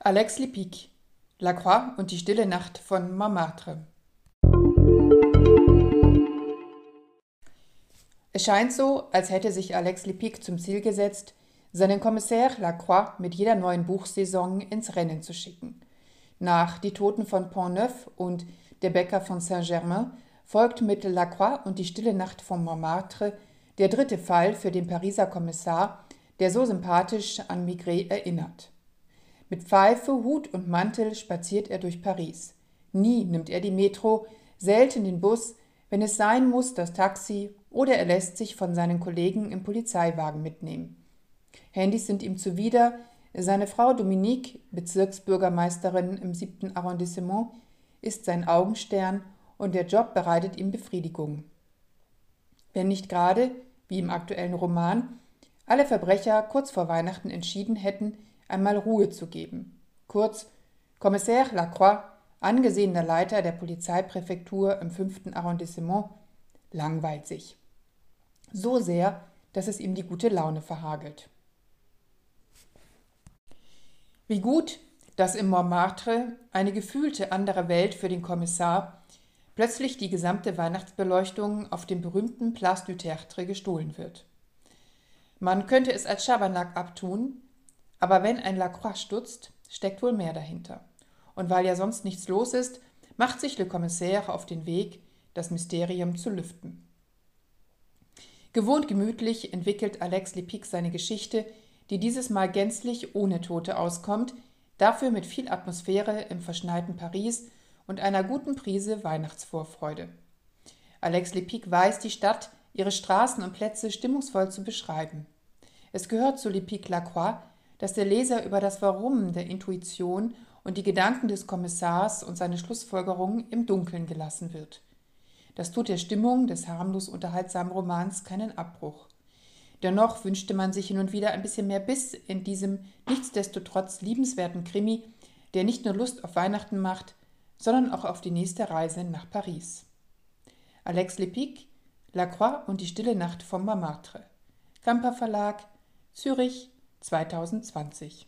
Alex Lepic, La Croix und die stille Nacht von Montmartre. Es scheint so, als hätte sich Alex Lepic zum Ziel gesetzt, seinen Kommissär Lacroix mit jeder neuen Buchsaison ins Rennen zu schicken. Nach Die Toten von Pont-Neuf und Der Bäcker von Saint-Germain folgt mit Lacroix und die stille Nacht von Montmartre der dritte Fall für den Pariser Kommissar, der so sympathisch an Migré erinnert. Mit Pfeife, Hut und Mantel spaziert er durch Paris. Nie nimmt er die Metro, selten den Bus, wenn es sein muss, das Taxi oder er lässt sich von seinen Kollegen im Polizeiwagen mitnehmen. Handys sind ihm zuwider, seine Frau Dominique, Bezirksbürgermeisterin im siebten Arrondissement, ist sein Augenstern und der Job bereitet ihm Befriedigung. Wenn nicht gerade, wie im aktuellen Roman, alle Verbrecher kurz vor Weihnachten entschieden hätten, einmal Ruhe zu geben. Kurz, Kommissär Lacroix, angesehener Leiter der Polizeipräfektur im fünften Arrondissement, langweilt sich. So sehr, dass es ihm die gute Laune verhagelt. Wie gut, dass im Montmartre, eine gefühlte andere Welt für den Kommissar, plötzlich die gesamte Weihnachtsbeleuchtung auf dem berühmten Place du Tertre gestohlen wird. Man könnte es als Schabernack abtun, aber wenn ein Lacroix stutzt, steckt wohl mehr dahinter. Und weil ja sonst nichts los ist, macht sich Le Commissaire auf den Weg, das Mysterium zu lüften. Gewohnt gemütlich entwickelt Alex Lepic seine Geschichte, die dieses Mal gänzlich ohne Tote auskommt, dafür mit viel Atmosphäre im verschneiten Paris und einer guten Prise Weihnachtsvorfreude. Alex Lepic weiß die Stadt, ihre Straßen und Plätze stimmungsvoll zu beschreiben. Es gehört zu Lepic Lacroix, dass der Leser über das Warum der Intuition und die Gedanken des Kommissars und seine Schlussfolgerungen im Dunkeln gelassen wird. Das tut der Stimmung des harmlos unterhaltsamen Romans keinen Abbruch. Dennoch wünschte man sich hin und wieder ein bisschen mehr Biss in diesem nichtsdestotrotz liebenswerten Krimi, der nicht nur Lust auf Weihnachten macht, sondern auch auf die nächste Reise nach Paris. Alex Lepic, La Croix und die stille Nacht vom Montmartre. Kamper Verlag, Zürich 2020.